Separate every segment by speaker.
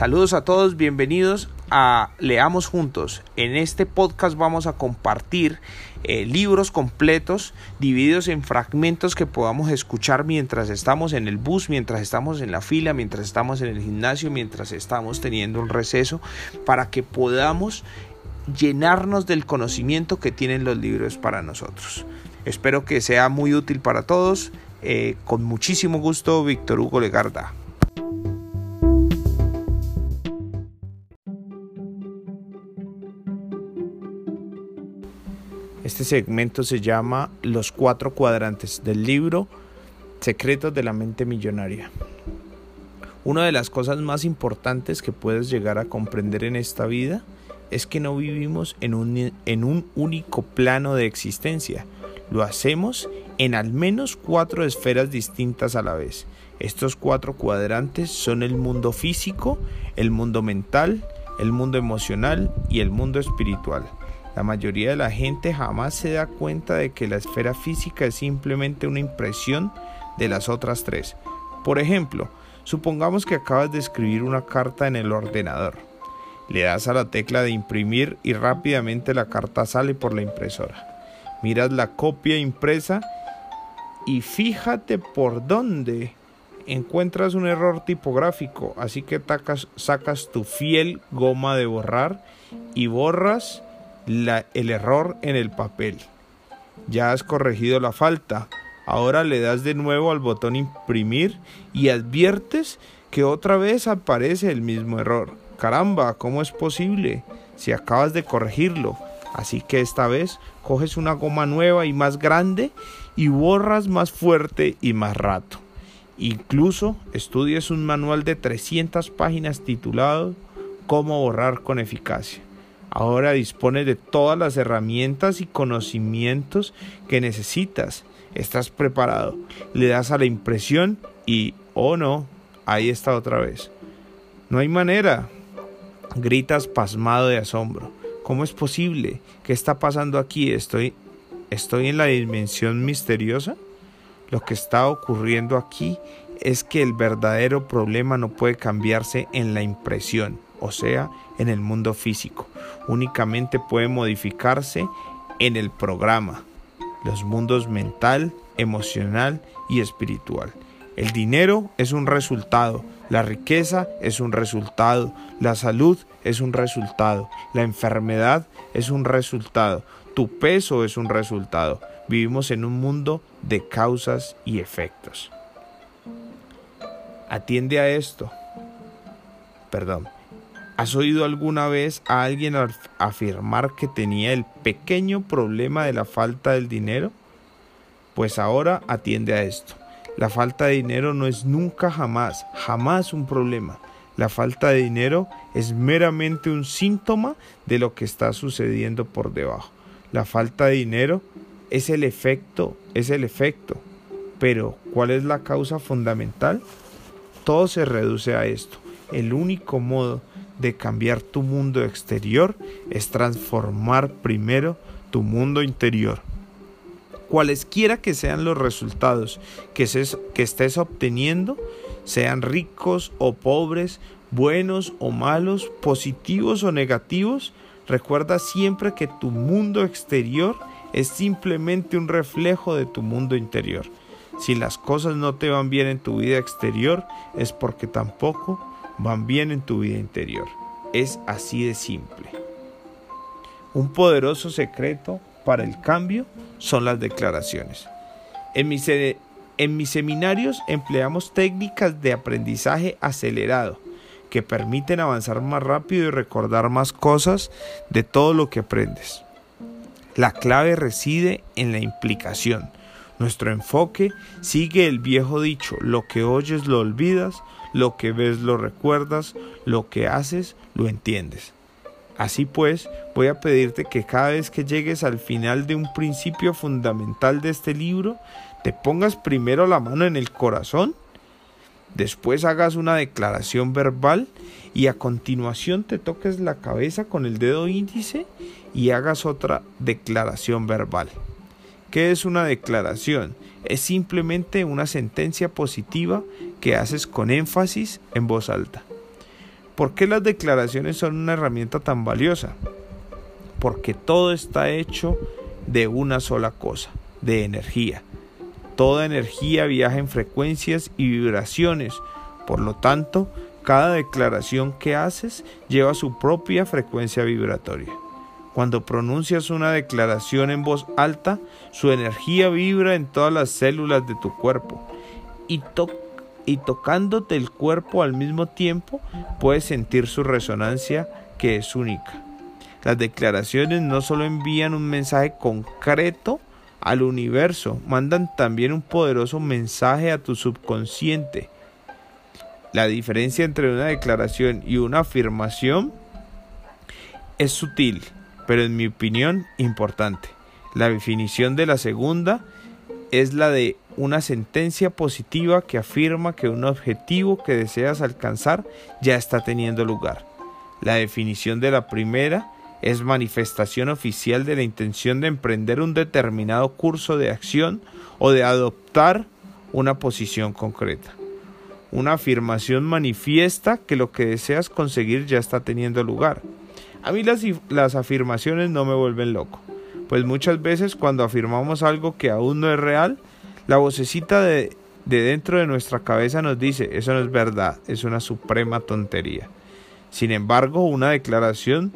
Speaker 1: Saludos a todos, bienvenidos a Leamos Juntos. En este podcast vamos a compartir eh, libros completos divididos en fragmentos que podamos escuchar mientras estamos en el bus, mientras estamos en la fila, mientras estamos en el gimnasio, mientras estamos teniendo un receso, para que podamos llenarnos del conocimiento que tienen los libros para nosotros. Espero que sea muy útil para todos. Eh, con muchísimo gusto, Víctor Hugo Legarda. Este segmento se llama Los cuatro cuadrantes del libro Secretos de la mente millonaria. Una de las cosas más importantes que puedes llegar a comprender en esta vida es que no vivimos en un, en un único plano de existencia. Lo hacemos en al menos cuatro esferas distintas a la vez. Estos cuatro cuadrantes son el mundo físico, el mundo mental, el mundo emocional y el mundo espiritual. La mayoría de la gente jamás se da cuenta de que la esfera física es simplemente una impresión de las otras tres. Por ejemplo, supongamos que acabas de escribir una carta en el ordenador. Le das a la tecla de imprimir y rápidamente la carta sale por la impresora. Miras la copia impresa y fíjate por dónde encuentras un error tipográfico, así que sacas tu fiel goma de borrar y borras el error en el papel. Ya has corregido la falta. Ahora le das de nuevo al botón imprimir y adviertes que otra vez aparece el mismo error. Caramba, ¿cómo es posible? Si acabas de corregirlo. Así que esta vez coges una goma nueva y más grande y borras más fuerte y más rato. Incluso estudias un manual de 300 páginas titulado Cómo borrar con eficacia. Ahora dispones de todas las herramientas y conocimientos que necesitas. Estás preparado. Le das a la impresión y, oh no, ahí está otra vez. No hay manera. Gritas pasmado de asombro. ¿Cómo es posible? ¿Qué está pasando aquí? ¿Estoy, estoy en la dimensión misteriosa? Lo que está ocurriendo aquí es que el verdadero problema no puede cambiarse en la impresión o sea, en el mundo físico. Únicamente puede modificarse en el programa, los mundos mental, emocional y espiritual. El dinero es un resultado, la riqueza es un resultado, la salud es un resultado, la enfermedad es un resultado, tu peso es un resultado. Vivimos en un mundo de causas y efectos. Atiende a esto. Perdón. ¿Has oído alguna vez a alguien afirmar que tenía el pequeño problema de la falta del dinero? Pues ahora atiende a esto. La falta de dinero no es nunca jamás, jamás un problema. La falta de dinero es meramente un síntoma de lo que está sucediendo por debajo. La falta de dinero es el efecto, es el efecto. Pero, ¿cuál es la causa fundamental? Todo se reduce a esto. El único modo de cambiar tu mundo exterior es transformar primero tu mundo interior. Cualesquiera que sean los resultados que, que estés obteniendo, sean ricos o pobres, buenos o malos, positivos o negativos, recuerda siempre que tu mundo exterior es simplemente un reflejo de tu mundo interior. Si las cosas no te van bien en tu vida exterior, es porque tampoco van bien en tu vida interior. Es así de simple. Un poderoso secreto para el cambio son las declaraciones. En mis, en mis seminarios empleamos técnicas de aprendizaje acelerado que permiten avanzar más rápido y recordar más cosas de todo lo que aprendes. La clave reside en la implicación. Nuestro enfoque sigue el viejo dicho, lo que oyes lo olvidas, lo que ves lo recuerdas, lo que haces lo entiendes. Así pues, voy a pedirte que cada vez que llegues al final de un principio fundamental de este libro, te pongas primero la mano en el corazón, después hagas una declaración verbal y a continuación te toques la cabeza con el dedo índice y hagas otra declaración verbal. ¿Qué es una declaración? Es simplemente una sentencia positiva que haces con énfasis en voz alta. ¿Por qué las declaraciones son una herramienta tan valiosa? Porque todo está hecho de una sola cosa, de energía. Toda energía viaja en frecuencias y vibraciones, por lo tanto, cada declaración que haces lleva su propia frecuencia vibratoria. Cuando pronuncias una declaración en voz alta, su energía vibra en todas las células de tu cuerpo y, y tocándote el cuerpo al mismo tiempo puedes sentir su resonancia que es única. Las declaraciones no solo envían un mensaje concreto al universo, mandan también un poderoso mensaje a tu subconsciente. La diferencia entre una declaración y una afirmación es sutil, pero en mi opinión importante. La definición de la segunda es la de una sentencia positiva que afirma que un objetivo que deseas alcanzar ya está teniendo lugar. La definición de la primera es manifestación oficial de la intención de emprender un determinado curso de acción o de adoptar una posición concreta. Una afirmación manifiesta que lo que deseas conseguir ya está teniendo lugar. A mí las, las afirmaciones no me vuelven loco, pues muchas veces cuando afirmamos algo que aún no es real, la vocecita de, de dentro de nuestra cabeza nos dice, eso no es verdad, es una suprema tontería. Sin embargo, una declaración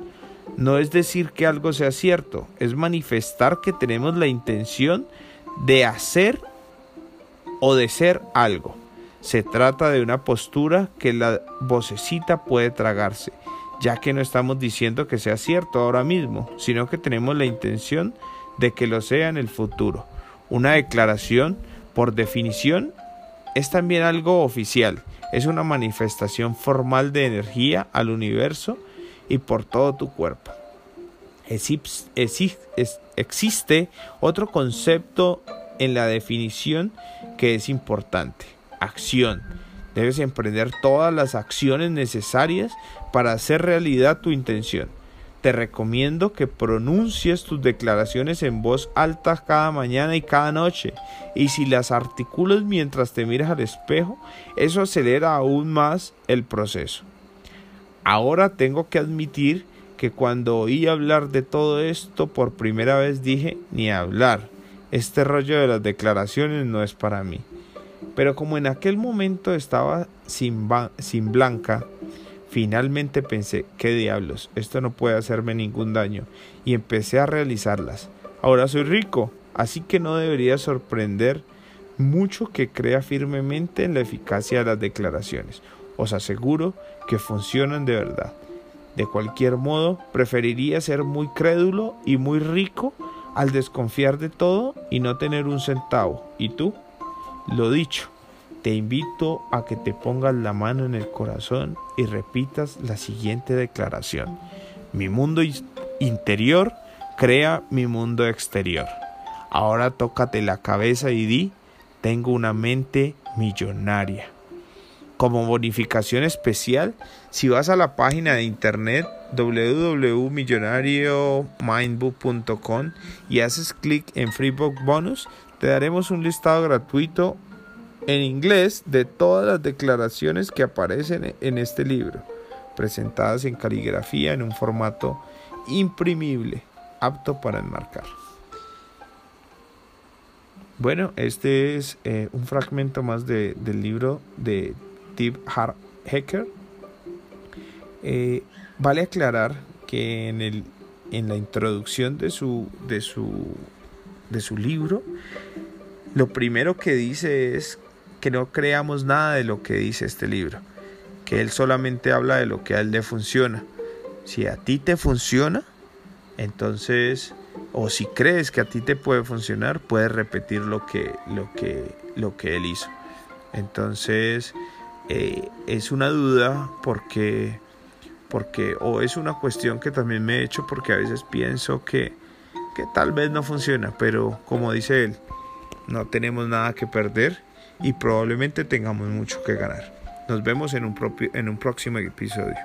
Speaker 1: no es decir que algo sea cierto, es manifestar que tenemos la intención de hacer o de ser algo. Se trata de una postura que la vocecita puede tragarse, ya que no estamos diciendo que sea cierto ahora mismo, sino que tenemos la intención de que lo sea en el futuro. Una declaración, por definición, es también algo oficial, es una manifestación formal de energía al universo y por todo tu cuerpo. Existe otro concepto en la definición que es importante, acción. Debes emprender todas las acciones necesarias para hacer realidad tu intención. Te recomiendo que pronuncies tus declaraciones en voz alta cada mañana y cada noche. Y si las articulas mientras te miras al espejo, eso acelera aún más el proceso. Ahora tengo que admitir que cuando oí hablar de todo esto por primera vez dije, ni hablar, este rollo de las declaraciones no es para mí. Pero como en aquel momento estaba sin, sin blanca, finalmente pensé, qué diablos, esto no puede hacerme ningún daño, y empecé a realizarlas. Ahora soy rico, así que no debería sorprender mucho que crea firmemente en la eficacia de las declaraciones. Os aseguro que funcionan de verdad. De cualquier modo, preferiría ser muy crédulo y muy rico al desconfiar de todo y no tener un centavo. ¿Y tú? Lo dicho, te invito a que te pongas la mano en el corazón y repitas la siguiente declaración. Mi mundo interior crea mi mundo exterior. Ahora tócate la cabeza y di, tengo una mente millonaria como bonificación especial, si vas a la página de internet www.millonariomindbook.com y haces clic en Freebook Bonus, te daremos un listado gratuito en inglés de todas las declaraciones que aparecen en este libro, presentadas en caligrafía en un formato imprimible, apto para enmarcar. Bueno, este es eh, un fragmento más del libro de Steve Hacker. Eh, vale aclarar que en, el, en la introducción de su, de, su, de su libro, lo primero que dice es que no creamos nada de lo que dice este libro, que él solamente habla de lo que a él le funciona. Si a ti te funciona, entonces, o si crees que a ti te puede funcionar, puedes repetir lo que, lo que, lo que él hizo. Entonces, eh, es una duda porque, porque, o es una cuestión que también me he hecho porque a veces pienso que, que tal vez no funciona, pero como dice él, no tenemos nada que perder y probablemente tengamos mucho que ganar. Nos vemos en un, propio, en un próximo episodio.